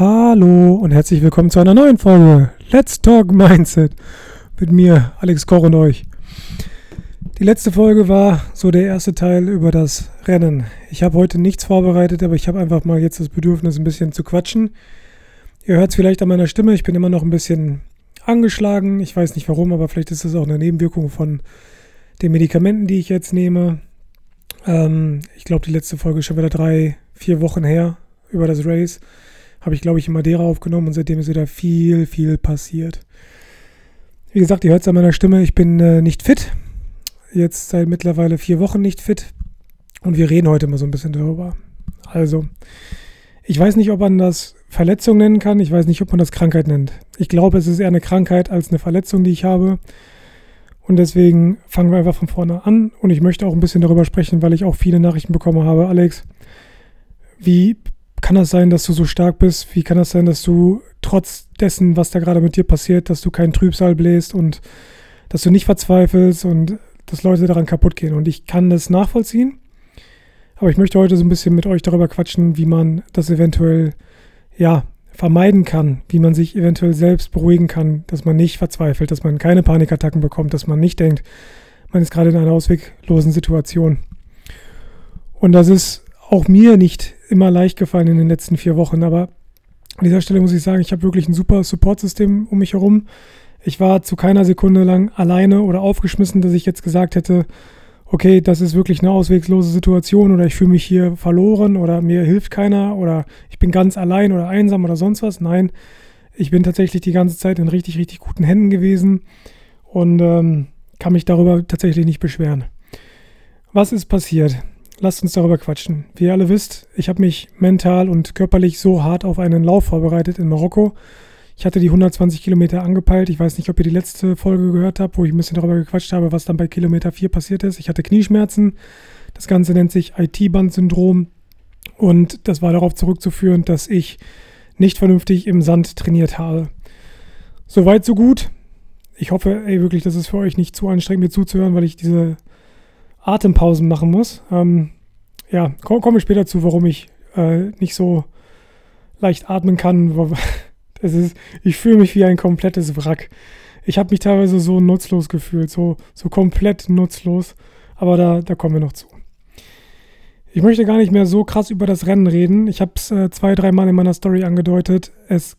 Hallo und herzlich willkommen zu einer neuen Folge Let's Talk Mindset mit mir, Alex Koch und euch. Die letzte Folge war so der erste Teil über das Rennen. Ich habe heute nichts vorbereitet, aber ich habe einfach mal jetzt das Bedürfnis, ein bisschen zu quatschen. Ihr hört es vielleicht an meiner Stimme, ich bin immer noch ein bisschen angeschlagen. Ich weiß nicht warum, aber vielleicht ist das auch eine Nebenwirkung von den Medikamenten, die ich jetzt nehme. Ähm, ich glaube, die letzte Folge ist schon wieder drei, vier Wochen her über das Race. Habe ich, glaube ich, in Madeira aufgenommen und seitdem ist wieder viel, viel passiert. Wie gesagt, ihr hört es an meiner Stimme, ich bin äh, nicht fit. Jetzt seit mittlerweile vier Wochen nicht fit. Und wir reden heute mal so ein bisschen darüber. Also, ich weiß nicht, ob man das Verletzung nennen kann. Ich weiß nicht, ob man das Krankheit nennt. Ich glaube, es ist eher eine Krankheit als eine Verletzung, die ich habe. Und deswegen fangen wir einfach von vorne an. Und ich möchte auch ein bisschen darüber sprechen, weil ich auch viele Nachrichten bekommen habe. Alex, wie kann das sein, dass du so stark bist? Wie kann das sein, dass du trotz dessen, was da gerade mit dir passiert, dass du keinen Trübsal bläst und dass du nicht verzweifelst und dass Leute daran kaputt gehen? Und ich kann das nachvollziehen. Aber ich möchte heute so ein bisschen mit euch darüber quatschen, wie man das eventuell, ja, vermeiden kann, wie man sich eventuell selbst beruhigen kann, dass man nicht verzweifelt, dass man keine Panikattacken bekommt, dass man nicht denkt, man ist gerade in einer ausweglosen Situation. Und das ist auch mir nicht immer leicht gefallen in den letzten vier Wochen, aber an dieser Stelle muss ich sagen, ich habe wirklich ein super Supportsystem um mich herum. Ich war zu keiner Sekunde lang alleine oder aufgeschmissen, dass ich jetzt gesagt hätte, okay, das ist wirklich eine auswegslose Situation oder ich fühle mich hier verloren oder mir hilft keiner oder ich bin ganz allein oder einsam oder sonst was. Nein, ich bin tatsächlich die ganze Zeit in richtig, richtig guten Händen gewesen und ähm, kann mich darüber tatsächlich nicht beschweren. Was ist passiert? Lasst uns darüber quatschen. Wie ihr alle wisst, ich habe mich mental und körperlich so hart auf einen Lauf vorbereitet in Marokko. Ich hatte die 120 Kilometer angepeilt. Ich weiß nicht, ob ihr die letzte Folge gehört habt, wo ich ein bisschen darüber gequatscht habe, was dann bei Kilometer 4 passiert ist. Ich hatte Knieschmerzen. Das Ganze nennt sich IT-Band-Syndrom. Und das war darauf zurückzuführen, dass ich nicht vernünftig im Sand trainiert habe. Soweit, so gut. Ich hoffe, ey, wirklich, das ist für euch nicht zu anstrengend, mir zuzuhören, weil ich diese Atempausen machen muss. Ähm, ja, komme komm ich später zu, warum ich äh, nicht so leicht atmen kann. Es ist, ich fühle mich wie ein komplettes Wrack. Ich habe mich teilweise so nutzlos gefühlt, so, so komplett nutzlos. Aber da, da kommen wir noch zu. Ich möchte gar nicht mehr so krass über das Rennen reden. Ich habe es äh, zwei, dreimal in meiner Story angedeutet. Es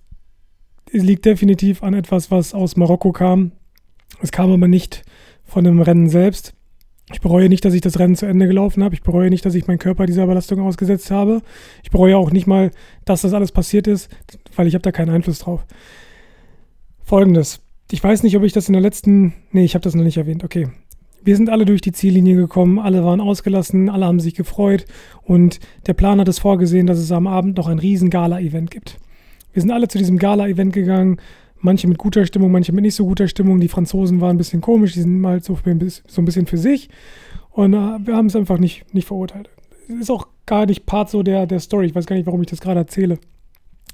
liegt definitiv an etwas, was aus Marokko kam. Es kam aber nicht von dem Rennen selbst. Ich bereue nicht, dass ich das Rennen zu Ende gelaufen habe. Ich bereue nicht, dass ich meinen Körper dieser Belastung ausgesetzt habe. Ich bereue auch nicht mal, dass das alles passiert ist, weil ich habe da keinen Einfluss drauf. Folgendes. Ich weiß nicht, ob ich das in der letzten... Nee, ich habe das noch nicht erwähnt. Okay. Wir sind alle durch die Ziellinie gekommen, alle waren ausgelassen, alle haben sich gefreut und der Plan hat es vorgesehen, dass es am Abend noch ein riesen Gala-Event gibt. Wir sind alle zu diesem Gala-Event gegangen, Manche mit guter Stimmung, manche mit nicht so guter Stimmung. Die Franzosen waren ein bisschen komisch, die sind mal so, so ein bisschen für sich. Und äh, wir haben es einfach nicht, nicht verurteilt. Ist auch gar nicht Part so der, der Story. Ich weiß gar nicht, warum ich das gerade erzähle.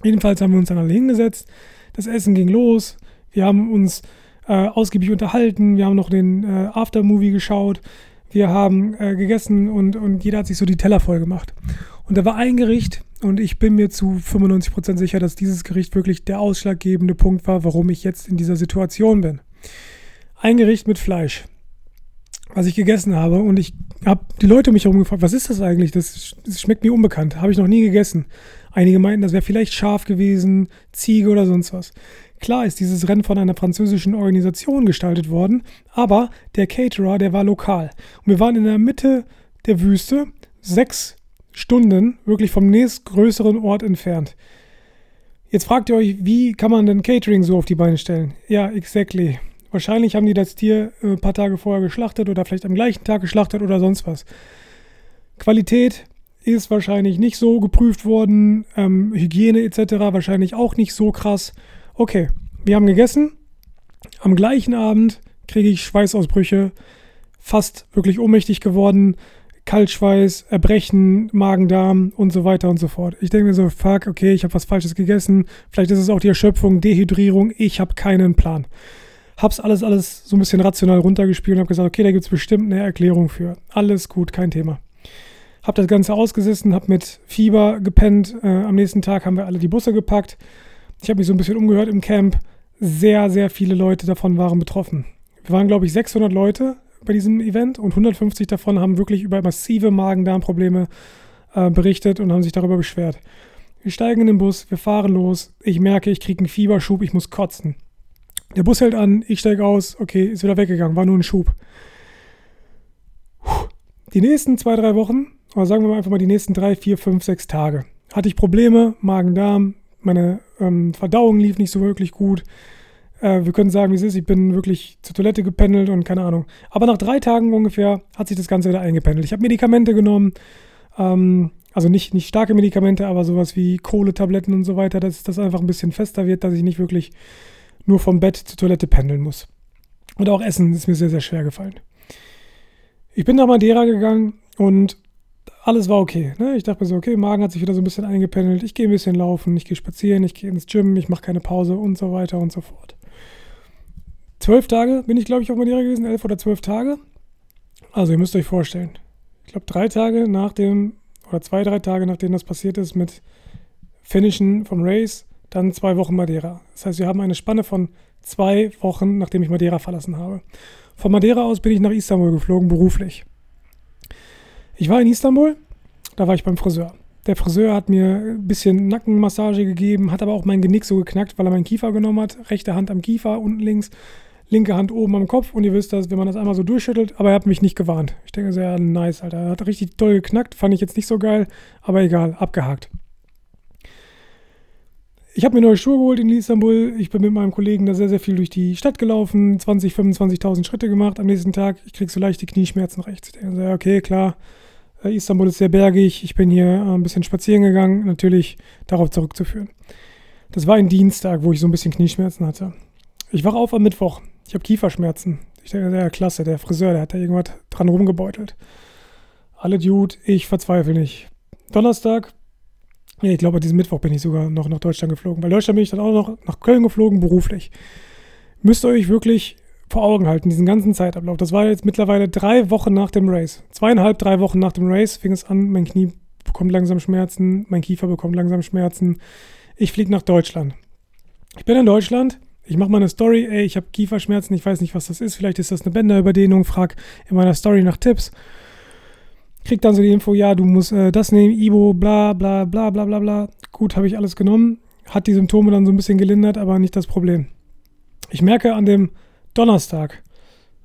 Jedenfalls haben wir uns dann alle hingesetzt. Das Essen ging los. Wir haben uns äh, ausgiebig unterhalten. Wir haben noch den äh, Aftermovie geschaut. Wir haben äh, gegessen und, und jeder hat sich so die Teller voll gemacht. Und da war ein Gericht, und ich bin mir zu 95% sicher, dass dieses Gericht wirklich der ausschlaggebende Punkt war, warum ich jetzt in dieser Situation bin. Ein Gericht mit Fleisch, was ich gegessen habe. Und ich habe die Leute mich herum gefragt, was ist das eigentlich? Das, das schmeckt mir unbekannt. Habe ich noch nie gegessen. Einige meinten, das wäre vielleicht scharf gewesen, Ziege oder sonst was. Klar ist dieses Rennen von einer französischen Organisation gestaltet worden, aber der Caterer, der war lokal. Und wir waren in der Mitte der Wüste, sechs Stunden wirklich vom nächstgrößeren Ort entfernt. Jetzt fragt ihr euch, wie kann man denn Catering so auf die Beine stellen? Ja, exactly. Wahrscheinlich haben die das Tier äh, ein paar Tage vorher geschlachtet oder vielleicht am gleichen Tag geschlachtet oder sonst was. Qualität ist wahrscheinlich nicht so geprüft worden, ähm, Hygiene etc. wahrscheinlich auch nicht so krass. Okay, wir haben gegessen. Am gleichen Abend kriege ich Schweißausbrüche, fast wirklich ohnmächtig geworden. Kaltschweiß, Erbrechen, Magen-Darm und so weiter und so fort. Ich denke mir so, fuck, okay, ich habe was Falsches gegessen. Vielleicht ist es auch die Erschöpfung, Dehydrierung. Ich habe keinen Plan. Hab's alles, alles so ein bisschen rational runtergespielt und habe gesagt, okay, da gibt es bestimmt eine Erklärung für. Alles gut, kein Thema. Hab das Ganze ausgesessen, hab mit Fieber gepennt. Äh, am nächsten Tag haben wir alle die Busse gepackt. Ich habe mich so ein bisschen umgehört im Camp. Sehr, sehr viele Leute davon waren betroffen. Wir waren, glaube ich, 600 Leute bei diesem Event und 150 davon haben wirklich über massive Magen-Darm-Probleme äh, berichtet und haben sich darüber beschwert. Wir steigen in den Bus, wir fahren los. Ich merke, ich kriege einen Fieberschub, ich muss kotzen. Der Bus hält an, ich steige aus, okay, ist wieder weggegangen, war nur ein Schub. Die nächsten zwei, drei Wochen, oder sagen wir mal einfach mal die nächsten drei, vier, fünf, sechs Tage, hatte ich Probleme, Magen-Darm, meine ähm, Verdauung lief nicht so wirklich gut. Äh, wir können sagen, wie es ist, ich bin wirklich zur Toilette gependelt und keine Ahnung. Aber nach drei Tagen ungefähr hat sich das Ganze wieder eingependelt. Ich habe Medikamente genommen, ähm, also nicht, nicht starke Medikamente, aber sowas wie Kohletabletten und so weiter, dass das einfach ein bisschen fester wird, dass ich nicht wirklich nur vom Bett zur Toilette pendeln muss. Und auch Essen ist mir sehr, sehr schwer gefallen. Ich bin nach Madeira gegangen und alles war okay. Ne? Ich dachte mir so, okay, Magen hat sich wieder so ein bisschen eingependelt. Ich gehe ein bisschen laufen, ich gehe spazieren, ich gehe ins Gym, ich mache keine Pause und so weiter und so fort. Zwölf Tage bin ich, glaube ich, auf Madeira gewesen, elf oder zwölf Tage. Also ihr müsst euch vorstellen, ich glaube drei Tage nach dem, oder zwei, drei Tage nachdem das passiert ist mit Finishen vom Race, dann zwei Wochen Madeira. Das heißt, wir haben eine Spanne von zwei Wochen, nachdem ich Madeira verlassen habe. Von Madeira aus bin ich nach Istanbul geflogen, beruflich. Ich war in Istanbul, da war ich beim Friseur. Der Friseur hat mir ein bisschen Nackenmassage gegeben, hat aber auch mein Genick so geknackt, weil er meinen Kiefer genommen hat. Rechte Hand am Kiefer, unten links, linke Hand oben am Kopf. Und ihr wisst das, wenn man das einmal so durchschüttelt, aber er hat mich nicht gewarnt. Ich denke, sehr nice, Alter. Er hat richtig toll geknackt, fand ich jetzt nicht so geil, aber egal, abgehakt. Ich habe mir neue Schuhe geholt in Istanbul. Ich bin mit meinem Kollegen da sehr, sehr viel durch die Stadt gelaufen, 20, 25.000 Schritte gemacht am nächsten Tag. Ich kriege so leichte Knieschmerzen rechts. Ich denke, okay, klar, äh, Istanbul ist sehr bergig. Ich bin hier äh, ein bisschen spazieren gegangen, natürlich darauf zurückzuführen. Das war ein Dienstag, wo ich so ein bisschen Knieschmerzen hatte. Ich wache auf am Mittwoch. Ich habe Kieferschmerzen. Ich denke, ja, klasse, der Friseur, der hat da irgendwas dran rumgebeutelt. Alle Dude, ich verzweifle nicht. Donnerstag, ja, ich glaube, an diesem Mittwoch bin ich sogar noch nach Deutschland geflogen. Weil Deutschland bin ich dann auch noch nach Köln geflogen, beruflich. Müsst ihr euch wirklich vor Augen halten, diesen ganzen Zeitablauf. Das war jetzt mittlerweile drei Wochen nach dem Race. Zweieinhalb, drei Wochen nach dem Race fing es an, mein Knie bekommt langsam Schmerzen, mein Kiefer bekommt langsam Schmerzen. Ich fliege nach Deutschland. Ich bin in Deutschland, ich mache meine Story, ey, ich habe Kieferschmerzen, ich weiß nicht, was das ist, vielleicht ist das eine Bänderüberdehnung, frag in meiner Story nach Tipps. Krieg dann so die Info, ja, du musst äh, das nehmen, Ibo, bla bla bla bla bla bla. Gut, habe ich alles genommen, hat die Symptome dann so ein bisschen gelindert, aber nicht das Problem. Ich merke an dem Donnerstag.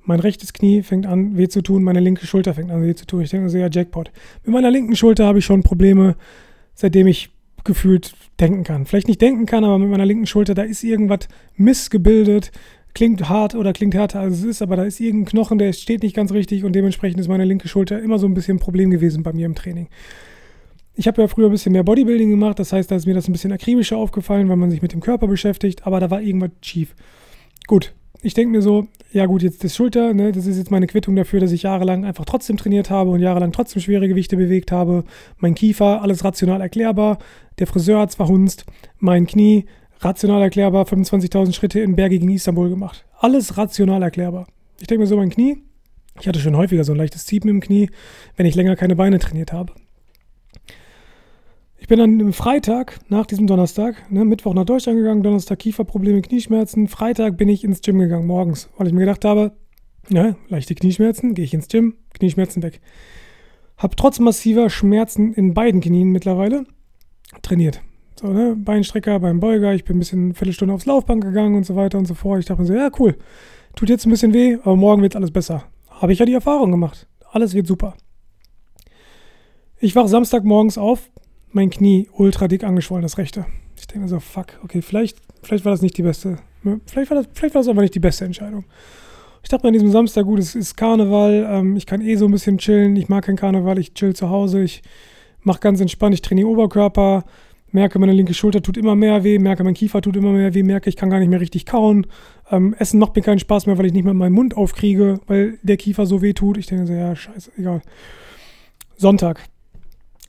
Mein rechtes Knie fängt an weh zu tun, meine linke Schulter fängt an weh zu tun. Ich denke so, ja, Jackpot. Mit meiner linken Schulter habe ich schon Probleme, seitdem ich gefühlt denken kann. Vielleicht nicht denken kann, aber mit meiner linken Schulter, da ist irgendwas missgebildet. Klingt hart oder klingt härter als es ist, aber da ist irgendein Knochen, der steht nicht ganz richtig und dementsprechend ist meine linke Schulter immer so ein bisschen ein Problem gewesen bei mir im Training. Ich habe ja früher ein bisschen mehr Bodybuilding gemacht, das heißt, da ist mir das ein bisschen akribischer aufgefallen, weil man sich mit dem Körper beschäftigt, aber da war irgendwas schief. Gut, ich denke mir so, ja gut, jetzt das Schulter, ne, das ist jetzt meine Quittung dafür, dass ich jahrelang einfach trotzdem trainiert habe und jahrelang trotzdem schwere Gewichte bewegt habe. Mein Kiefer, alles rational erklärbar. Der Friseur hat zwar hunzt, mein Knie, rational erklärbar, 25.000 Schritte in bergigen Istanbul gemacht. Alles rational erklärbar. Ich denke mir so, mein Knie, ich hatte schon häufiger so ein leichtes Ziepen im Knie, wenn ich länger keine Beine trainiert habe. Bin dann am Freitag, nach diesem Donnerstag, ne, Mittwoch nach Deutschland gegangen, Donnerstag Kieferprobleme, Knieschmerzen. Freitag bin ich ins Gym gegangen, morgens, weil ich mir gedacht habe, ja, leichte Knieschmerzen, gehe ich ins Gym, Knieschmerzen weg. Hab trotz massiver Schmerzen in beiden Knien mittlerweile trainiert. So, ne, Beinstrecker beim Beuger, ich bin ein bisschen eine Viertelstunde aufs Laufband gegangen und so weiter und so fort. Ich dachte mir so, ja, cool, tut jetzt ein bisschen weh, aber morgen wird alles besser. Habe ich ja die Erfahrung gemacht. Alles wird super. Ich wache Samstagmorgens auf, mein Knie ultra dick angeschwollen, das rechte. Ich denke so, fuck, okay, vielleicht, vielleicht war das nicht die beste, vielleicht war das, vielleicht war das einfach nicht die beste Entscheidung. Ich dachte mir an diesem Samstag, gut, es ist Karneval, ähm, ich kann eh so ein bisschen chillen, ich mag keinen Karneval, ich chill zu Hause, ich mache ganz entspannt, ich trainiere Oberkörper, merke, meine linke Schulter tut immer mehr weh, merke, mein Kiefer tut immer mehr weh, merke, ich kann gar nicht mehr richtig kauen. Ähm, Essen macht mir keinen Spaß mehr, weil ich nicht mehr meinen Mund aufkriege, weil der Kiefer so weh tut. Ich denke so, ja, scheiße, egal. Sonntag.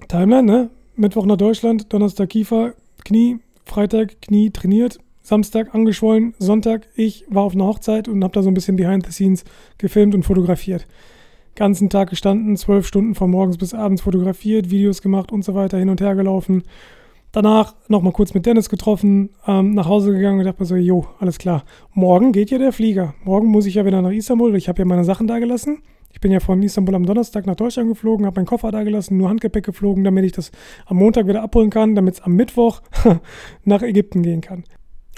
Timeline, ne? Mittwoch nach Deutschland, Donnerstag Kiefer, Knie, Freitag Knie trainiert, Samstag angeschwollen, Sonntag ich war auf einer Hochzeit und habe da so ein bisschen behind the scenes gefilmt und fotografiert. ganzen Tag gestanden, zwölf Stunden von morgens bis abends fotografiert, Videos gemacht und so weiter, hin und her gelaufen. Danach nochmal kurz mit Dennis getroffen, ähm, nach Hause gegangen und dachte mir so, jo, alles klar. Morgen geht ja der Flieger. Morgen muss ich ja wieder nach Istanbul, weil ich habe ja meine Sachen da gelassen. Ich bin ja von Istanbul am Donnerstag nach Deutschland geflogen, habe meinen Koffer da gelassen, nur Handgepäck geflogen, damit ich das am Montag wieder abholen kann, damit es am Mittwoch nach Ägypten gehen kann.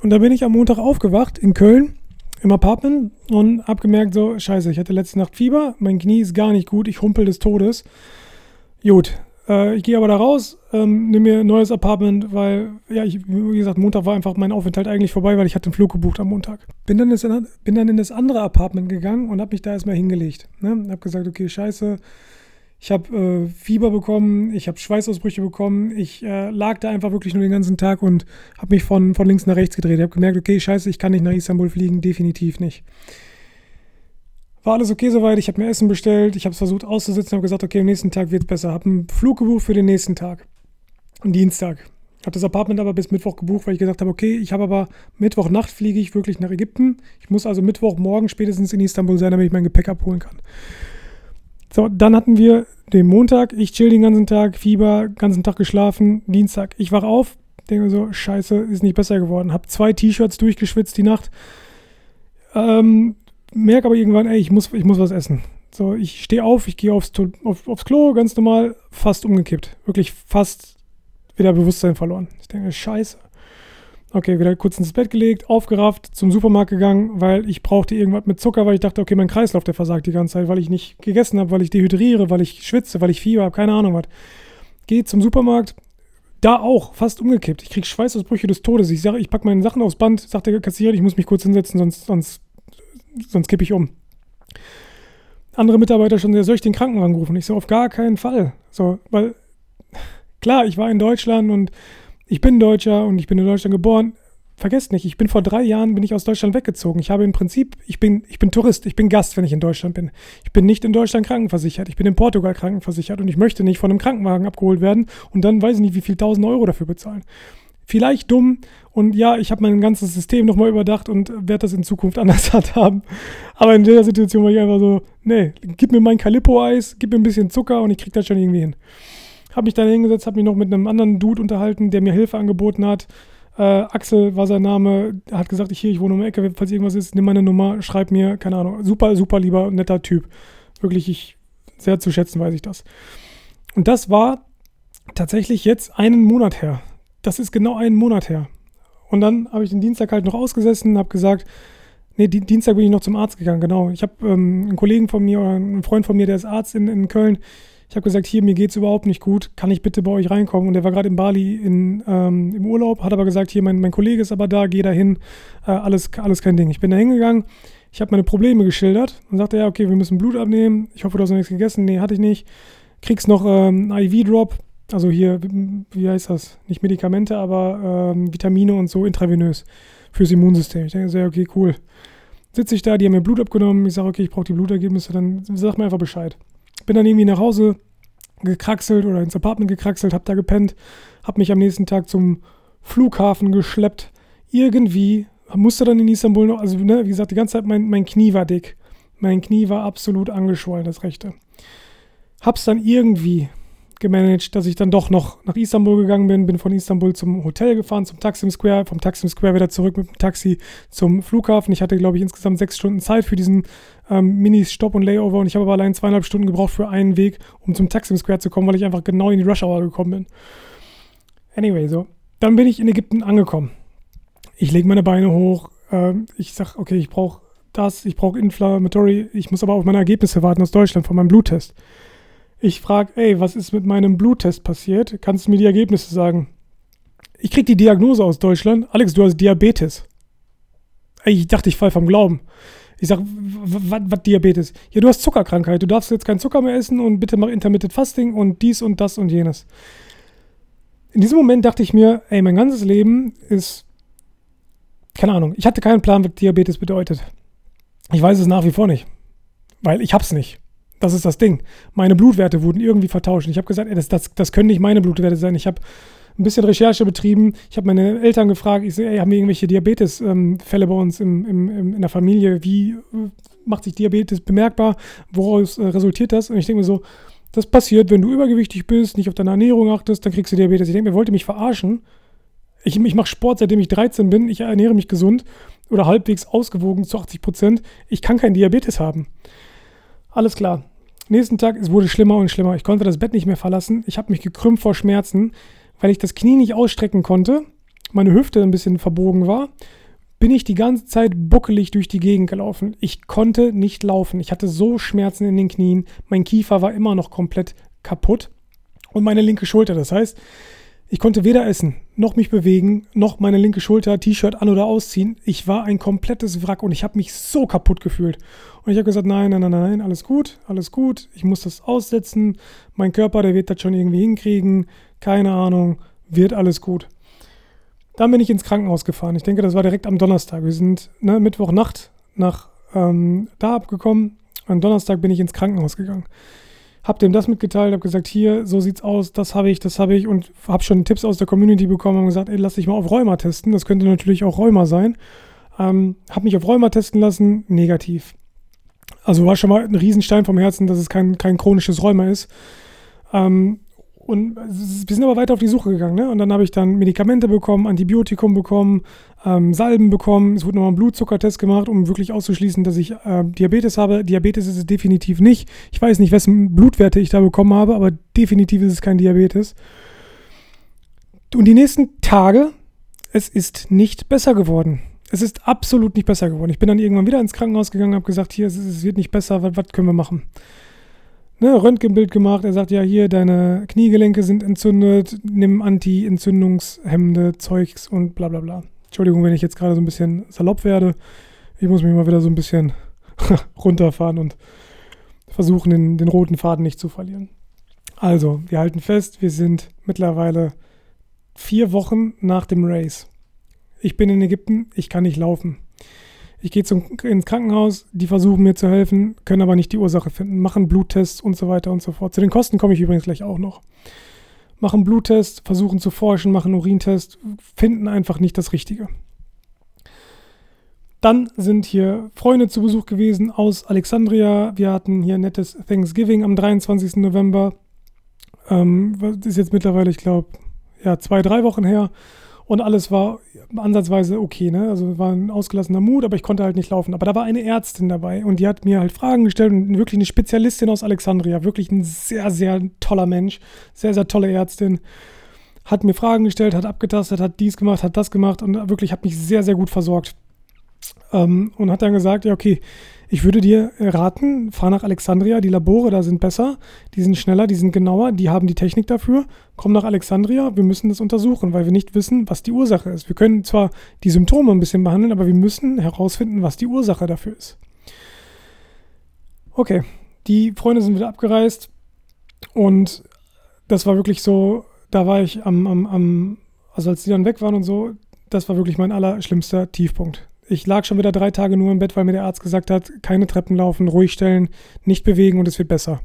Und da bin ich am Montag aufgewacht in Köln im Apartment und habe gemerkt, so, scheiße, ich hatte letzte Nacht Fieber, mein Knie ist gar nicht gut, ich humpel des Todes. Gut, äh, ich gehe aber da raus, ähm, nehme mir ein neues Apartment, weil, ja, ich, wie gesagt, Montag war einfach mein Aufenthalt eigentlich vorbei, weil ich hatte einen Flug gebucht am Montag. Bin dann, das, bin dann in das andere Apartment gegangen und habe mich da erstmal hingelegt. Ne? Habe gesagt, okay, scheiße, ich habe äh, Fieber bekommen, ich habe Schweißausbrüche bekommen, ich äh, lag da einfach wirklich nur den ganzen Tag und habe mich von, von links nach rechts gedreht. Ich habe gemerkt, okay, scheiße, ich kann nicht nach Istanbul fliegen, definitiv nicht. War alles okay soweit. Ich habe mir Essen bestellt. Ich habe es versucht auszusitzen. Habe gesagt, okay, am nächsten Tag wird es besser. Habe einen Flug gebucht für den nächsten Tag. Am Dienstag. Habe das Apartment aber bis Mittwoch gebucht, weil ich gesagt habe, okay, ich habe aber Mittwochnacht fliege ich wirklich nach Ägypten. Ich muss also Mittwochmorgen spätestens in Istanbul sein, damit ich mein Gepäck abholen kann. So, dann hatten wir den Montag. Ich chill den ganzen Tag, Fieber, ganzen Tag geschlafen. Dienstag, ich wach auf, denke so, scheiße, ist nicht besser geworden. Habe zwei T-Shirts durchgeschwitzt die Nacht. Ähm, merke aber irgendwann, ey, ich muss, ich muss was essen. So, ich stehe auf, ich gehe aufs, auf, aufs Klo, ganz normal, fast umgekippt. Wirklich fast wieder Bewusstsein verloren. Ich denke, scheiße. Okay, wieder kurz ins Bett gelegt, aufgerafft, zum Supermarkt gegangen, weil ich brauchte irgendwas mit Zucker, weil ich dachte, okay, mein Kreislauf, der versagt die ganze Zeit, weil ich nicht gegessen habe, weil ich dehydriere, weil ich schwitze, weil ich Fieber habe, keine Ahnung was. Gehe zum Supermarkt, da auch, fast umgekippt. Ich kriege Schweißausbrüche des Todes. Ich sage, ich packe meine Sachen aufs Band, sagt der Kassierer, ich muss mich kurz hinsetzen, sonst, sonst sonst kippe ich um. Andere Mitarbeiter schon, soll ich den Krankenwagen rufen? Ich so, auf gar keinen Fall. So, weil, klar, ich war in Deutschland und ich bin Deutscher und ich bin in Deutschland geboren. Vergesst nicht, ich bin vor drei Jahren bin ich aus Deutschland weggezogen. Ich habe im Prinzip, ich bin, ich bin Tourist, ich bin Gast, wenn ich in Deutschland bin. Ich bin nicht in Deutschland krankenversichert, ich bin in Portugal krankenversichert und ich möchte nicht von einem Krankenwagen abgeholt werden und dann weiß ich nicht, wie viel tausend Euro dafür bezahlen vielleicht dumm und ja, ich habe mein ganzes System nochmal überdacht und werde das in Zukunft anders haben. Aber in der Situation war ich einfach so, nee, gib mir mein Calippo-Eis, gib mir ein bisschen Zucker und ich krieg das schon irgendwie hin. Habe mich dann hingesetzt, habe mich noch mit einem anderen Dude unterhalten, der mir Hilfe angeboten hat. Äh, Axel war sein Name, hat gesagt, ich hier, ich wohne um die Ecke, falls irgendwas ist, nimm meine Nummer, schreib mir, keine Ahnung. Super, super lieber, netter Typ. Wirklich, ich sehr zu schätzen weiß ich das. Und das war tatsächlich jetzt einen Monat her das ist genau einen Monat her. Und dann habe ich den Dienstag halt noch ausgesessen, habe gesagt, nee, Dienstag bin ich noch zum Arzt gegangen, genau. Ich habe ähm, einen Kollegen von mir oder einen Freund von mir, der ist Arzt in, in Köln. Ich habe gesagt, hier, mir geht es überhaupt nicht gut, kann ich bitte bei euch reinkommen? Und der war gerade in Bali in, ähm, im Urlaub, hat aber gesagt, hier, mein, mein Kollege ist aber da, geh da hin, äh, alles, alles kein Ding. Ich bin da hingegangen, ich habe meine Probleme geschildert und sagte, ja, okay, wir müssen Blut abnehmen, ich hoffe, du hast noch nichts gegessen, nee, hatte ich nicht. Kriegst noch ähm, IV-Drop, also hier, wie heißt das? Nicht Medikamente, aber ähm, Vitamine und so intravenös fürs Immunsystem. Ich denke, sehr okay, cool. Sitze ich da, die haben mir Blut abgenommen. Ich sage, okay, ich brauche die Blutergebnisse, dann sag mir einfach Bescheid. Bin dann irgendwie nach Hause gekraxelt oder ins Apartment gekraxelt, hab da gepennt, hab mich am nächsten Tag zum Flughafen geschleppt. Irgendwie musste dann in Istanbul noch, also ne, wie gesagt, die ganze Zeit mein, mein Knie war dick. Mein Knie war absolut angeschwollen, das rechte. Hab's dann irgendwie gemanagt, dass ich dann doch noch nach Istanbul gegangen bin, bin von Istanbul zum Hotel gefahren, zum Taksim Square, vom Taksim Square wieder zurück mit dem Taxi zum Flughafen. Ich hatte, glaube ich, insgesamt sechs Stunden Zeit für diesen ähm, Mini-Stop und Layover und ich habe aber allein zweieinhalb Stunden gebraucht für einen Weg, um zum Taksim Square zu kommen, weil ich einfach genau in die Rush Hour gekommen bin. Anyway, so. Dann bin ich in Ägypten angekommen. Ich lege meine Beine hoch. Ähm, ich sage, okay, ich brauche das, ich brauche Inflammatory, ich muss aber auf meine Ergebnisse warten aus Deutschland von meinem Bluttest. Ich frage, ey, was ist mit meinem Bluttest passiert? Kannst du mir die Ergebnisse sagen? Ich krieg die Diagnose aus Deutschland. Alex, du hast Diabetes. Ey, ich dachte, ich fall vom Glauben. Ich sag, was Diabetes? Ja, du hast Zuckerkrankheit. Du darfst jetzt keinen Zucker mehr essen und bitte mach Intermittent Fasting und dies und das und jenes. In diesem Moment dachte ich mir, ey, mein ganzes Leben ist, keine Ahnung, ich hatte keinen Plan, was Diabetes bedeutet. Ich weiß es nach wie vor nicht, weil ich hab's nicht. Das ist das Ding. Meine Blutwerte wurden irgendwie vertauscht. Ich habe gesagt, ey, das, das, das können nicht meine Blutwerte sein. Ich habe ein bisschen Recherche betrieben. Ich habe meine Eltern gefragt, ich so, ey, haben wir irgendwelche Diabetesfälle bei uns im, im, im, in der Familie? Wie äh, macht sich Diabetes bemerkbar? Woraus äh, resultiert das? Und ich denke mir so, das passiert, wenn du übergewichtig bist, nicht auf deine Ernährung achtest, dann kriegst du Diabetes. Ich denke mir, wollte mich verarschen. Ich, ich mache Sport, seitdem ich 13 bin. Ich ernähre mich gesund oder halbwegs ausgewogen zu 80 Prozent. Ich kann keinen Diabetes haben. Alles klar. Nächsten Tag, es wurde schlimmer und schlimmer. Ich konnte das Bett nicht mehr verlassen. Ich habe mich gekrümmt vor Schmerzen, weil ich das Knie nicht ausstrecken konnte. Meine Hüfte ein bisschen verbogen war. Bin ich die ganze Zeit buckelig durch die Gegend gelaufen. Ich konnte nicht laufen. Ich hatte so Schmerzen in den Knien. Mein Kiefer war immer noch komplett kaputt. Und meine linke Schulter. Das heißt, ich konnte weder essen, noch mich bewegen, noch meine linke Schulter, T-Shirt an oder ausziehen. Ich war ein komplettes Wrack und ich habe mich so kaputt gefühlt. Und ich habe gesagt, nein, nein, nein, nein, alles gut, alles gut. Ich muss das aussetzen. Mein Körper, der wird das schon irgendwie hinkriegen. Keine Ahnung, wird alles gut. Dann bin ich ins Krankenhaus gefahren. Ich denke, das war direkt am Donnerstag. Wir sind ne, Mittwochnacht nach ähm, da abgekommen. Am Donnerstag bin ich ins Krankenhaus gegangen habe dem das mitgeteilt, habe gesagt, hier, so sieht's aus, das habe ich, das habe ich und habe schon Tipps aus der Community bekommen und gesagt, ey, lass dich mal auf Rheuma testen. Das könnte natürlich auch Rheuma sein. Ähm, habe mich auf Rheuma testen lassen, negativ. Also war schon mal ein Riesenstein vom Herzen, dass es kein, kein chronisches Rheuma ist. Ähm, und wir sind aber weiter auf die Suche gegangen. Ne? Und dann habe ich dann Medikamente bekommen, Antibiotikum bekommen, ähm, Salben bekommen. Es wurde nochmal ein Blutzuckertest gemacht, um wirklich auszuschließen, dass ich äh, Diabetes habe. Diabetes ist es definitiv nicht. Ich weiß nicht, wessen Blutwerte ich da bekommen habe, aber definitiv ist es kein Diabetes. Und die nächsten Tage, es ist nicht besser geworden. Es ist absolut nicht besser geworden. Ich bin dann irgendwann wieder ins Krankenhaus gegangen, habe gesagt, hier, es, es wird nicht besser, was, was können wir machen? Ne, Röntgenbild gemacht. Er sagt, ja, hier, deine Kniegelenke sind entzündet, nimm anti-entzündungshemmende Zeugs und bla bla bla. Entschuldigung, wenn ich jetzt gerade so ein bisschen salopp werde. Ich muss mich mal wieder so ein bisschen runterfahren und versuchen, den, den roten Faden nicht zu verlieren. Also, wir halten fest, wir sind mittlerweile vier Wochen nach dem Race. Ich bin in Ägypten, ich kann nicht laufen. Ich gehe ins Krankenhaus, die versuchen mir zu helfen, können aber nicht die Ursache finden, machen Bluttests und so weiter und so fort. Zu den Kosten komme ich übrigens gleich auch noch. Machen Bluttests, versuchen zu forschen, machen Urintest, finden einfach nicht das Richtige. Dann sind hier Freunde zu Besuch gewesen aus Alexandria. Wir hatten hier ein nettes Thanksgiving am 23. November. Ähm, ist jetzt mittlerweile, ich glaube, ja, zwei, drei Wochen her. Und alles war ansatzweise okay, ne? Also war ein ausgelassener Mut, aber ich konnte halt nicht laufen. Aber da war eine Ärztin dabei und die hat mir halt Fragen gestellt und wirklich eine Spezialistin aus Alexandria, wirklich ein sehr, sehr toller Mensch, sehr, sehr tolle Ärztin. Hat mir Fragen gestellt, hat abgetastet, hat dies gemacht, hat das gemacht und wirklich hat mich sehr, sehr gut versorgt. Ähm, und hat dann gesagt, ja, okay, ich würde dir raten, fahr nach Alexandria, die Labore da sind besser, die sind schneller, die sind genauer, die haben die Technik dafür. Komm nach Alexandria, wir müssen das untersuchen, weil wir nicht wissen, was die Ursache ist. Wir können zwar die Symptome ein bisschen behandeln, aber wir müssen herausfinden, was die Ursache dafür ist. Okay, die Freunde sind wieder abgereist und das war wirklich so, da war ich am, am, am also als die dann weg waren und so, das war wirklich mein allerschlimmster Tiefpunkt. Ich lag schon wieder drei Tage nur im Bett, weil mir der Arzt gesagt hat, keine Treppen laufen, ruhig stellen, nicht bewegen und es wird besser.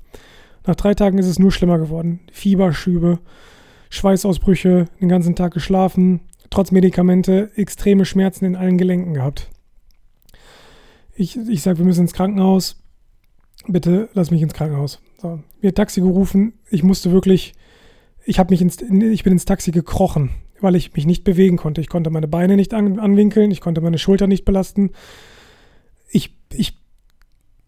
Nach drei Tagen ist es nur schlimmer geworden. Fieberschübe, Schweißausbrüche, den ganzen Tag geschlafen, trotz Medikamente extreme Schmerzen in allen Gelenken gehabt. Ich, ich sage, wir müssen ins Krankenhaus. Bitte lass mich ins Krankenhaus. So, mir Taxi gerufen. Ich musste wirklich, ich habe mich ins, ich bin ins Taxi gekrochen weil ich mich nicht bewegen konnte. Ich konnte meine Beine nicht an, anwinkeln, ich konnte meine Schulter nicht belasten. Ich, ich,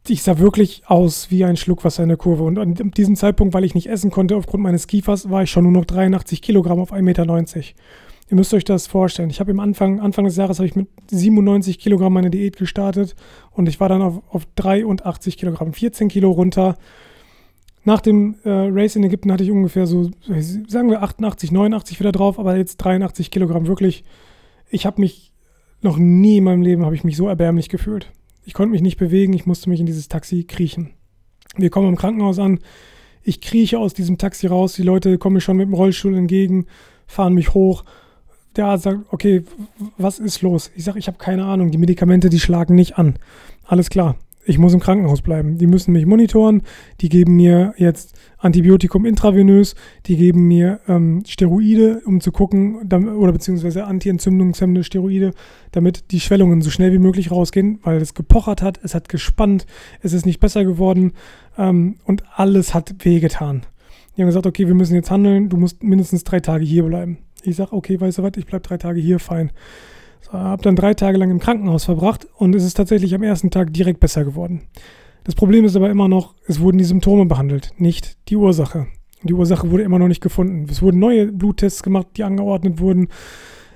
ich sah wirklich aus wie ein Schluckwasser in der Kurve. Und an diesem Zeitpunkt, weil ich nicht essen konnte aufgrund meines Kiefers, war ich schon nur noch 83 Kilogramm auf 1,90 Meter. Ihr müsst euch das vorstellen. Ich habe im Anfang, Anfang des Jahres habe ich mit 97 Kilogramm meine Diät gestartet und ich war dann auf, auf 83 Kilogramm, 14 Kilo runter. Nach dem äh, Race in Ägypten hatte ich ungefähr so, sagen wir 88, 89 wieder drauf, aber jetzt 83 Kilogramm. Wirklich, ich habe mich noch nie in meinem Leben habe ich mich so erbärmlich gefühlt. Ich konnte mich nicht bewegen, ich musste mich in dieses Taxi kriechen. Wir kommen im Krankenhaus an, ich krieche aus diesem Taxi raus, die Leute kommen mir schon mit dem Rollstuhl entgegen, fahren mich hoch. Der Arzt sagt, okay, was ist los? Ich sage, ich habe keine Ahnung, die Medikamente, die schlagen nicht an. Alles klar, ich muss im Krankenhaus bleiben. Die müssen mich monitoren, die geben mir jetzt Antibiotikum intravenös, die geben mir ähm, Steroide, um zu gucken, oder beziehungsweise antientzündungshemmende Steroide, damit die Schwellungen so schnell wie möglich rausgehen, weil es gepochert hat, es hat gespannt, es ist nicht besser geworden ähm, und alles hat wehgetan. Die haben gesagt, okay, wir müssen jetzt handeln, du musst mindestens drei Tage hier bleiben. Ich sage, okay, weißt du was, ich bleibe drei Tage hier, fein. So, habe dann drei Tage lang im Krankenhaus verbracht und es ist tatsächlich am ersten Tag direkt besser geworden. Das Problem ist aber immer noch, es wurden die Symptome behandelt, nicht die Ursache. Die Ursache wurde immer noch nicht gefunden. Es wurden neue Bluttests gemacht, die angeordnet wurden.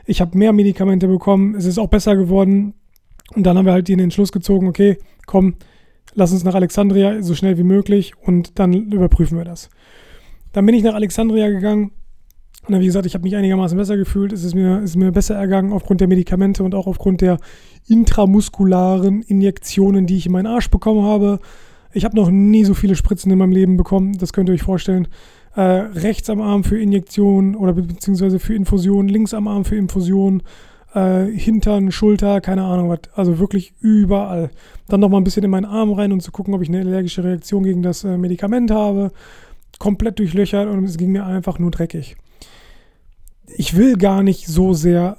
Ich habe mehr Medikamente bekommen. Es ist auch besser geworden. Und dann haben wir halt den Entschluss gezogen, okay, komm, lass uns nach Alexandria so schnell wie möglich und dann überprüfen wir das. Dann bin ich nach Alexandria gegangen und wie gesagt, ich habe mich einigermaßen besser gefühlt. Es ist mir, ist mir besser ergangen aufgrund der Medikamente und auch aufgrund der intramuskularen Injektionen, die ich in meinen Arsch bekommen habe. Ich habe noch nie so viele Spritzen in meinem Leben bekommen, das könnt ihr euch vorstellen. Äh, rechts am Arm für Injektionen oder beziehungsweise für Infusion, links am Arm für Infusion, äh, Hintern, Schulter, keine Ahnung was. Also wirklich überall. Dann nochmal ein bisschen in meinen Arm rein, um zu gucken, ob ich eine allergische Reaktion gegen das äh, Medikament habe. Komplett durchlöchert und es ging mir einfach nur dreckig ich will gar nicht so sehr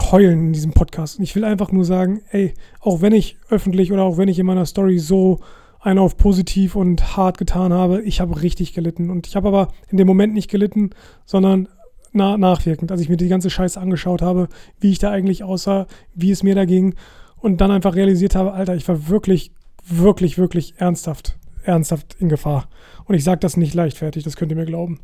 heulen in diesem Podcast. Ich will einfach nur sagen, ey, auch wenn ich öffentlich oder auch wenn ich in meiner Story so einen auf positiv und hart getan habe, ich habe richtig gelitten. Und ich habe aber in dem Moment nicht gelitten, sondern na, nachwirkend, als ich mir die ganze Scheiße angeschaut habe, wie ich da eigentlich aussah, wie es mir da ging und dann einfach realisiert habe, Alter, ich war wirklich, wirklich, wirklich ernsthaft, ernsthaft in Gefahr. Und ich sage das nicht leichtfertig, das könnt ihr mir glauben.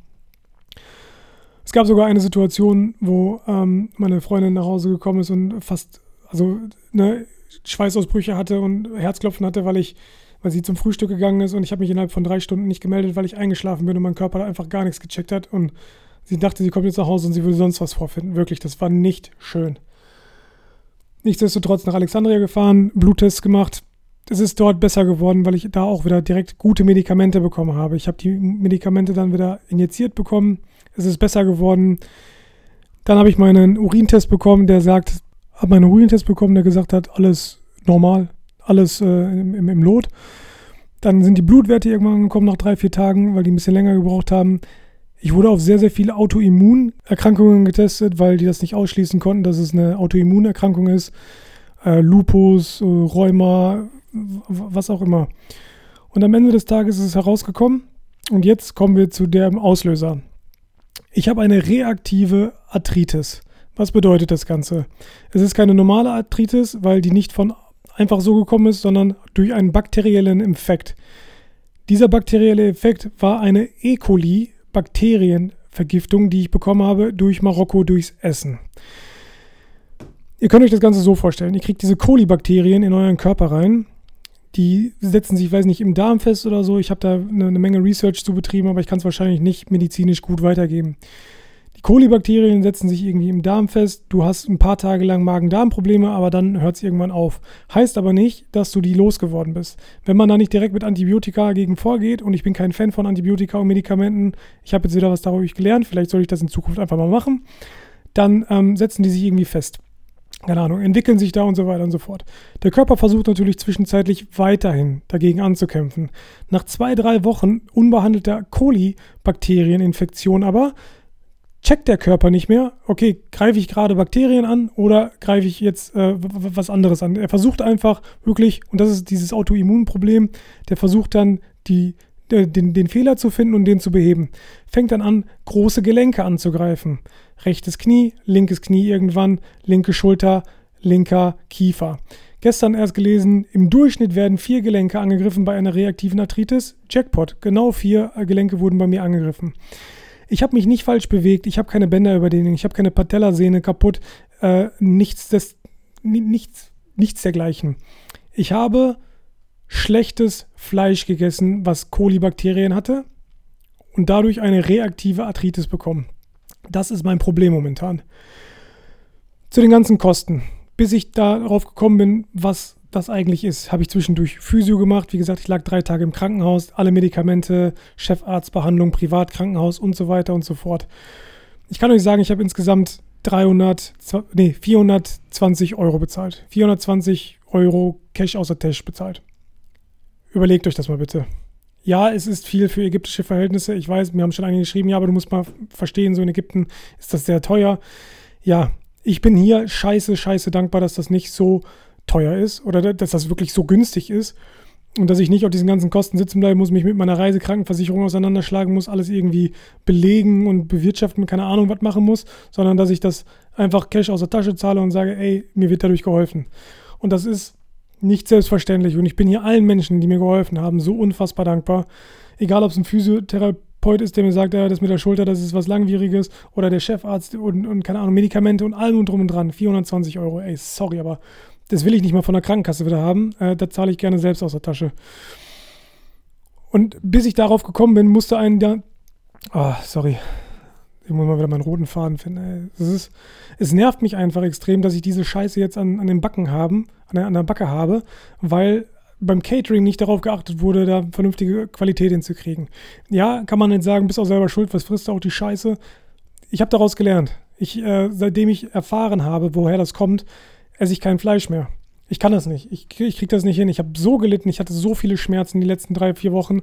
Es gab sogar eine Situation, wo ähm, meine Freundin nach Hause gekommen ist und fast, also ne, Schweißausbrüche hatte und Herzklopfen hatte, weil ich, weil sie zum Frühstück gegangen ist und ich habe mich innerhalb von drei Stunden nicht gemeldet, weil ich eingeschlafen bin und mein Körper einfach gar nichts gecheckt hat und sie dachte, sie kommt jetzt nach Hause und sie würde sonst was vorfinden. Wirklich, das war nicht schön. Nichtsdestotrotz nach Alexandria gefahren, Bluttests gemacht. Es ist dort besser geworden, weil ich da auch wieder direkt gute Medikamente bekommen habe. Ich habe die Medikamente dann wieder injiziert bekommen es ist besser geworden. Dann habe ich meinen Urintest bekommen, der sagt, habe meinen Urintest bekommen, der gesagt hat, alles normal, alles äh, im, im, Lot. Dann sind die Blutwerte irgendwann gekommen nach drei, vier Tagen, weil die ein bisschen länger gebraucht haben. Ich wurde auf sehr, sehr viele Autoimmunerkrankungen getestet, weil die das nicht ausschließen konnten, dass es eine Autoimmunerkrankung ist. Äh, Lupus, äh, Rheuma, was auch immer. Und am Ende des Tages ist es herausgekommen. Und jetzt kommen wir zu dem Auslöser. Ich habe eine reaktive Arthritis. Was bedeutet das Ganze? Es ist keine normale Arthritis, weil die nicht von einfach so gekommen ist, sondern durch einen bakteriellen Infekt. Dieser bakterielle Effekt war eine E. coli Bakterienvergiftung, die ich bekommen habe durch Marokko durchs Essen. Ihr könnt euch das Ganze so vorstellen. Ihr kriegt diese Kolibakterien in euren Körper rein die setzen sich, weiß nicht, im Darm fest oder so. Ich habe da eine, eine, Menge Research zu betrieben, aber ich kann es wahrscheinlich nicht medizinisch gut weitergeben. Die Kolibakterien setzen sich irgendwie im Darm fest. Du hast ein paar Tage lang Magen-Darm-Probleme, aber dann hört es irgendwann auf. Heißt aber nicht, dass du die losgeworden bist. Wenn man da nicht direkt mit Antibiotika gegen vorgeht, und ich bin kein Fan von Antibiotika und Medikamenten, ich habe jetzt wieder was darüber gelernt, vielleicht soll ich das in Zukunft einfach mal machen, dann ähm, setzen die sich irgendwie fest keine Ahnung, entwickeln sich da und so weiter und so fort. Der Körper versucht natürlich zwischenzeitlich weiterhin dagegen anzukämpfen. Nach zwei, drei Wochen unbehandelter Kolibakterieninfektion aber checkt der Körper nicht mehr, okay, greife ich gerade Bakterien an oder greife ich jetzt äh, was anderes an. Er versucht einfach wirklich, und das ist dieses Autoimmunproblem, der versucht dann die den, den Fehler zu finden und den zu beheben. Fängt dann an, große Gelenke anzugreifen. Rechtes Knie, linkes Knie irgendwann, linke Schulter, linker Kiefer. Gestern erst gelesen, im Durchschnitt werden vier Gelenke angegriffen bei einer reaktiven Arthritis. Jackpot, genau vier Gelenke wurden bei mir angegriffen. Ich habe mich nicht falsch bewegt, ich habe keine Bänderüberdehnung, ich habe keine Patellasehne kaputt, äh, nichts, des, nichts, nichts dergleichen. Ich habe schlechtes Fleisch gegessen, was Kolibakterien hatte und dadurch eine reaktive Arthritis bekommen. Das ist mein Problem momentan. Zu den ganzen Kosten. Bis ich darauf gekommen bin, was das eigentlich ist, habe ich zwischendurch Physio gemacht. Wie gesagt, ich lag drei Tage im Krankenhaus, alle Medikamente, Chefarztbehandlung, Privatkrankenhaus und so weiter und so fort. Ich kann euch sagen, ich habe insgesamt 300, nee, 420 Euro bezahlt. 420 Euro Cash außer Tash bezahlt. überlegt euch das mal bitte. Ja, es ist viel für ägyptische Verhältnisse. Ich weiß, mir haben schon einige geschrieben, ja, aber du musst mal verstehen, so in Ägypten ist das sehr teuer. Ja, ich bin hier scheiße, scheiße dankbar, dass das nicht so teuer ist oder dass das wirklich so günstig ist und dass ich nicht auf diesen ganzen Kosten sitzen bleiben muss, mich mit meiner Reisekrankenversicherung auseinanderschlagen muss, alles irgendwie belegen und bewirtschaften, keine Ahnung, was machen muss, sondern dass ich das einfach Cash aus der Tasche zahle und sage, ey, mir wird dadurch geholfen. Und das ist nicht selbstverständlich und ich bin hier allen Menschen, die mir geholfen haben, so unfassbar dankbar. Egal, ob es ein Physiotherapeut ist, der mir sagt, das mit der Schulter, das ist was Langwieriges oder der Chefarzt und, und keine Ahnung, Medikamente und allem und drum und dran. 420 Euro, ey, sorry, aber das will ich nicht mal von der Krankenkasse wieder haben. Äh, da zahle ich gerne selbst aus der Tasche. Und bis ich darauf gekommen bin, musste ein ja. Oh, sorry. Ich muss mal wieder meinen roten Faden finden. Es, ist, es nervt mich einfach extrem, dass ich diese Scheiße jetzt an, an den Backen haben, an der, an der Backe habe, weil beim Catering nicht darauf geachtet wurde, da vernünftige Qualität hinzukriegen. Ja, kann man nicht sagen, bist auch selber schuld, was frisst du auch die Scheiße. Ich habe daraus gelernt. Ich, äh, seitdem ich erfahren habe, woher das kommt, esse ich kein Fleisch mehr. Ich kann das nicht. Ich, ich kriege das nicht hin. Ich habe so gelitten. Ich hatte so viele Schmerzen die letzten drei, vier Wochen.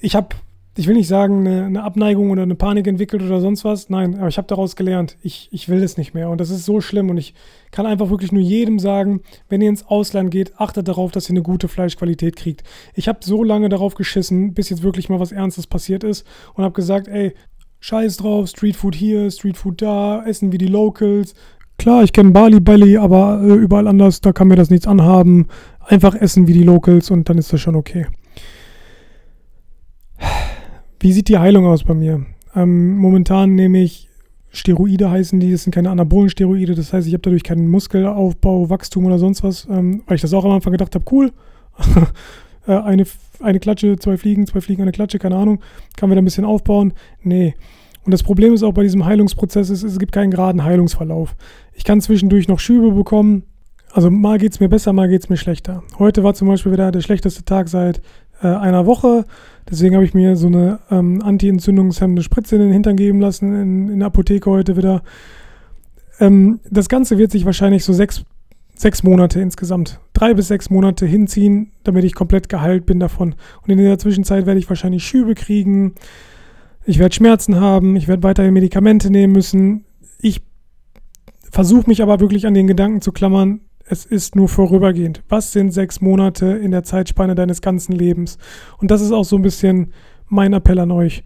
Ich habe, ich will nicht sagen, eine, eine, Abneigung oder eine Panik entwickelt oder sonst was. Nein, aber ich habe daraus gelernt. Ich, ich will das nicht mehr. Und das ist so schlimm. Und ich kann einfach wirklich nur jedem sagen, wenn ihr ins Ausland geht, achtet darauf, dass ihr eine gute Fleischqualität kriegt. Ich habe so lange darauf geschissen, bis jetzt wirklich mal was Ernstes passiert ist und habe gesagt, ey, Scheiß drauf, Streetfood hier, Streetfood da, essen wie die Locals, Klar, ich kenne Bali Belly, aber äh, überall anders, da kann mir das nichts anhaben. Einfach essen wie die Locals und dann ist das schon okay. Wie sieht die Heilung aus bei mir? Ähm, momentan nehme ich Steroide heißen die, das sind keine anabolen Steroide, das heißt, ich habe dadurch keinen Muskelaufbau, Wachstum oder sonst was, ähm, weil ich das auch am Anfang gedacht habe, cool. äh, eine, eine Klatsche, zwei Fliegen, zwei Fliegen, eine Klatsche, keine Ahnung, kann wir da ein bisschen aufbauen. Nee. Und das Problem ist auch bei diesem Heilungsprozess, ist, es gibt keinen geraden Heilungsverlauf. Ich kann zwischendurch noch Schübe bekommen. Also mal geht es mir besser, mal geht es mir schlechter. Heute war zum Beispiel wieder der schlechteste Tag seit äh, einer Woche. Deswegen habe ich mir so eine ähm, anti-entzündungshemmende Spritze in den Hintern geben lassen, in, in der Apotheke heute wieder. Ähm, das Ganze wird sich wahrscheinlich so sechs, sechs Monate insgesamt, drei bis sechs Monate hinziehen, damit ich komplett geheilt bin davon. Und in der Zwischenzeit werde ich wahrscheinlich Schübe kriegen, ich werde Schmerzen haben, ich werde weiterhin Medikamente nehmen müssen. Ich versuche mich aber wirklich an den Gedanken zu klammern, es ist nur vorübergehend. Was sind sechs Monate in der Zeitspanne deines ganzen Lebens? Und das ist auch so ein bisschen mein Appell an euch.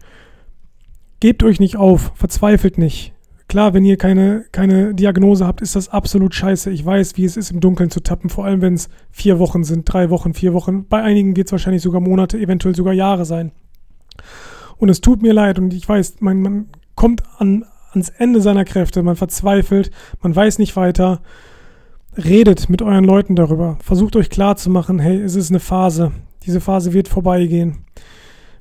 Gebt euch nicht auf, verzweifelt nicht. Klar, wenn ihr keine, keine Diagnose habt, ist das absolut scheiße. Ich weiß, wie es ist, im Dunkeln zu tappen, vor allem wenn es vier Wochen sind, drei Wochen, vier Wochen. Bei einigen wird es wahrscheinlich sogar Monate, eventuell sogar Jahre sein. Und es tut mir leid und ich weiß, man, man kommt an, ans Ende seiner Kräfte, man verzweifelt, man weiß nicht weiter. Redet mit euren Leuten darüber. Versucht euch klarzumachen, hey, es ist eine Phase. Diese Phase wird vorbeigehen.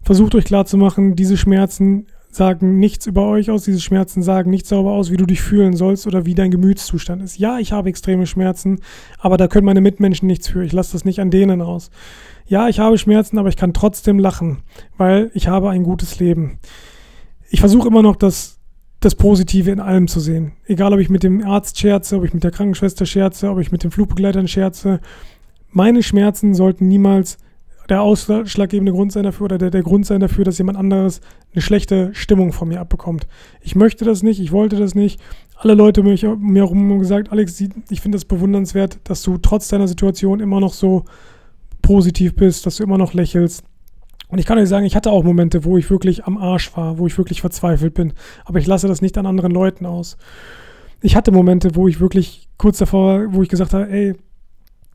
Versucht euch klarzumachen, diese Schmerzen sagen nichts über euch aus, diese Schmerzen sagen nichts darüber aus, wie du dich fühlen sollst oder wie dein Gemütszustand ist. Ja, ich habe extreme Schmerzen, aber da können meine Mitmenschen nichts für. Ich lasse das nicht an denen aus ja, ich habe Schmerzen, aber ich kann trotzdem lachen, weil ich habe ein gutes Leben. Ich versuche immer noch das, das Positive in allem zu sehen. Egal, ob ich mit dem Arzt scherze, ob ich mit der Krankenschwester scherze, ob ich mit den Flugbegleitern scherze. Meine Schmerzen sollten niemals der ausschlaggebende Grund sein dafür oder der, der Grund sein dafür, dass jemand anderes eine schlechte Stimmung von mir abbekommt. Ich möchte das nicht, ich wollte das nicht. Alle Leute um mich, mir herum gesagt, Alex, ich finde das bewundernswert, dass du trotz deiner Situation immer noch so positiv bist, dass du immer noch lächelst. Und ich kann euch sagen, ich hatte auch Momente, wo ich wirklich am Arsch war, wo ich wirklich verzweifelt bin. Aber ich lasse das nicht an anderen Leuten aus. Ich hatte Momente, wo ich wirklich kurz davor, wo ich gesagt habe, ey,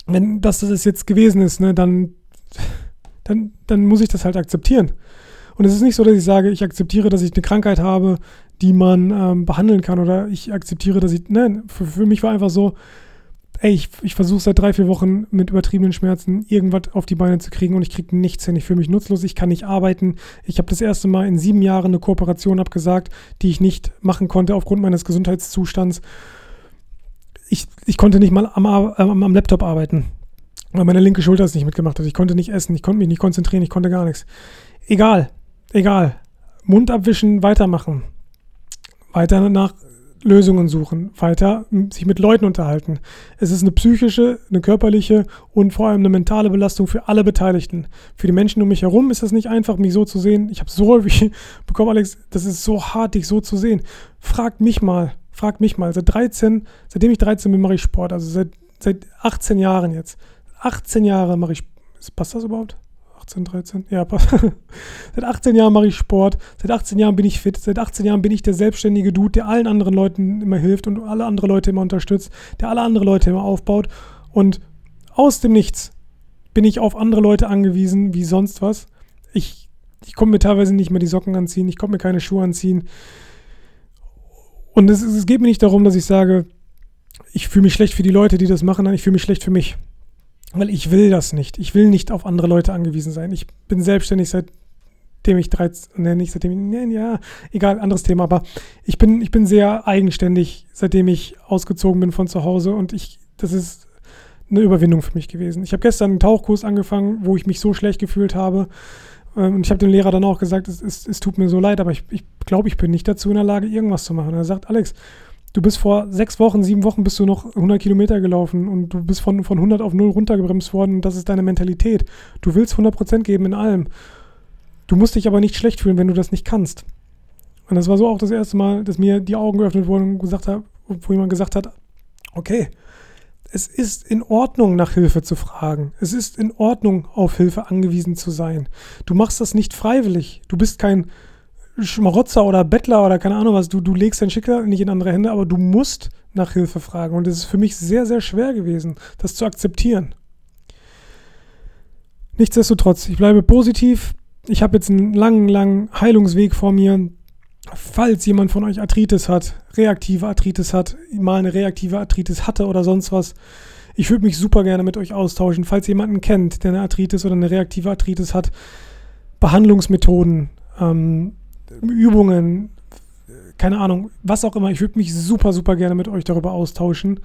wenn das das jetzt gewesen ist, ne, dann, dann, dann muss ich das halt akzeptieren. Und es ist nicht so, dass ich sage, ich akzeptiere, dass ich eine Krankheit habe, die man ähm, behandeln kann oder ich akzeptiere, dass ich, nein, für, für mich war einfach so, ey, ich, ich versuche seit drei, vier Wochen mit übertriebenen Schmerzen irgendwas auf die Beine zu kriegen und ich kriege nichts hin. Ich fühle mich nutzlos, ich kann nicht arbeiten. Ich habe das erste Mal in sieben Jahren eine Kooperation abgesagt, die ich nicht machen konnte aufgrund meines Gesundheitszustands. Ich, ich konnte nicht mal am, am, am Laptop arbeiten, weil meine linke Schulter es nicht mitgemacht hat. Ich konnte nicht essen, ich konnte mich nicht konzentrieren, ich konnte gar nichts. Egal, egal. Mund abwischen, weitermachen. Weiter nach Lösungen suchen, weiter sich mit Leuten unterhalten. Es ist eine psychische, eine körperliche und vor allem eine mentale Belastung für alle Beteiligten. Für die Menschen um mich herum ist es nicht einfach, mich so zu sehen. Ich habe so häufig bekommen, Alex, das ist so hart, dich so zu sehen. Fragt mich mal, fragt mich mal. Seit 13, seitdem ich 13 bin, mache ich Sport. Also seit, seit 18 Jahren jetzt. 18 Jahre mache ich, passt das überhaupt? 18, 13, ja, seit 18 Jahren mache ich Sport, seit 18 Jahren bin ich fit, seit 18 Jahren bin ich der selbstständige Dude, der allen anderen Leuten immer hilft und alle andere Leute immer unterstützt, der alle andere Leute immer aufbaut und aus dem Nichts bin ich auf andere Leute angewiesen, wie sonst was. Ich, ich konnte mir teilweise nicht mehr die Socken anziehen, ich konnte mir keine Schuhe anziehen. Und es, es geht mir nicht darum, dass ich sage, ich fühle mich schlecht für die Leute, die das machen, ich fühle mich schlecht für mich. Weil ich will das nicht. Ich will nicht auf andere Leute angewiesen sein. Ich bin selbstständig seitdem ich 13, ne, nicht seitdem ne, ja, egal, anderes Thema, aber ich bin, ich bin sehr eigenständig, seitdem ich ausgezogen bin von zu Hause und ich, das ist eine Überwindung für mich gewesen. Ich habe gestern einen Tauchkurs angefangen, wo ich mich so schlecht gefühlt habe. Ähm, und ich habe dem Lehrer dann auch gesagt, es, es, es tut mir so leid, aber ich, ich glaube, ich bin nicht dazu in der Lage, irgendwas zu machen. Und er sagt, Alex, Du bist vor sechs Wochen, sieben Wochen bist du noch 100 Kilometer gelaufen und du bist von, von 100 auf 0 runtergebremst worden und das ist deine Mentalität. Du willst 100% geben in allem. Du musst dich aber nicht schlecht fühlen, wenn du das nicht kannst. Und das war so auch das erste Mal, dass mir die Augen geöffnet wurden und gesagt hat, wo jemand gesagt hat, okay, es ist in Ordnung, nach Hilfe zu fragen. Es ist in Ordnung, auf Hilfe angewiesen zu sein. Du machst das nicht freiwillig. Du bist kein Schmarotzer oder Bettler oder keine Ahnung was, du, du legst dein Schicksal nicht in andere Hände, aber du musst nach Hilfe fragen. Und es ist für mich sehr, sehr schwer gewesen, das zu akzeptieren. Nichtsdestotrotz, ich bleibe positiv. Ich habe jetzt einen langen, langen Heilungsweg vor mir. Falls jemand von euch Arthritis hat, reaktive Arthritis hat, mal eine reaktive Arthritis hatte oder sonst was, ich würde mich super gerne mit euch austauschen. Falls jemanden kennt, der eine Arthritis oder eine reaktive Arthritis hat, Behandlungsmethoden, ähm, Übungen, keine Ahnung, was auch immer. Ich würde mich super, super gerne mit euch darüber austauschen,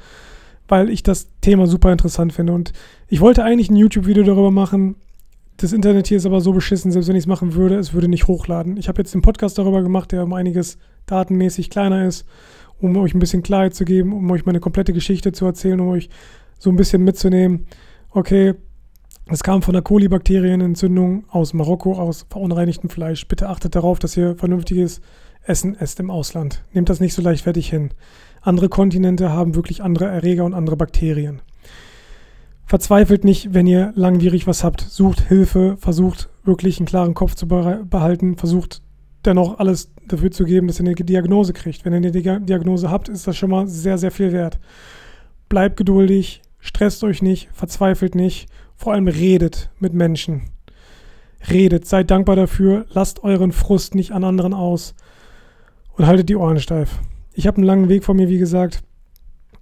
weil ich das Thema super interessant finde. Und ich wollte eigentlich ein YouTube-Video darüber machen. Das Internet hier ist aber so beschissen, selbst wenn ich es machen würde, es würde nicht hochladen. Ich habe jetzt den Podcast darüber gemacht, der um einiges datenmäßig kleiner ist, um euch ein bisschen Klarheit zu geben, um euch meine komplette Geschichte zu erzählen, um euch so ein bisschen mitzunehmen. Okay, es kam von der Kolibakterienentzündung aus Marokko, aus verunreinigtem Fleisch. Bitte achtet darauf, dass ihr vernünftiges Essen esst im Ausland. Nehmt das nicht so leichtfertig hin. Andere Kontinente haben wirklich andere Erreger und andere Bakterien. Verzweifelt nicht, wenn ihr langwierig was habt. Sucht Hilfe, versucht wirklich einen klaren Kopf zu behalten, versucht dennoch alles dafür zu geben, dass ihr eine Diagnose kriegt. Wenn ihr eine Diagnose habt, ist das schon mal sehr, sehr viel wert. Bleibt geduldig, stresst euch nicht, verzweifelt nicht vor allem redet mit Menschen. Redet, seid dankbar dafür, lasst euren Frust nicht an anderen aus und haltet die Ohren steif. Ich habe einen langen Weg vor mir, wie gesagt.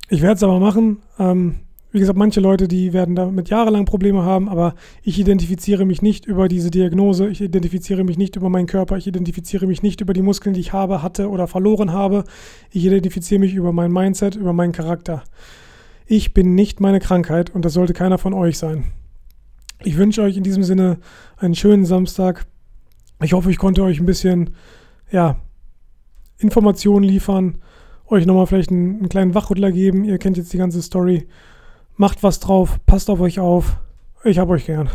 Ich werde es aber machen. Ähm, wie gesagt, manche Leute, die werden damit jahrelang Probleme haben, aber ich identifiziere mich nicht über diese Diagnose, ich identifiziere mich nicht über meinen Körper, ich identifiziere mich nicht über die Muskeln, die ich habe, hatte oder verloren habe. Ich identifiziere mich über mein Mindset, über meinen Charakter. Ich bin nicht meine Krankheit und das sollte keiner von euch sein. Ich wünsche euch in diesem Sinne einen schönen Samstag. Ich hoffe, ich konnte euch ein bisschen, ja, Informationen liefern, euch nochmal vielleicht einen, einen kleinen Wachrüttler geben. Ihr kennt jetzt die ganze Story. Macht was drauf, passt auf euch auf. Ich hab euch gern.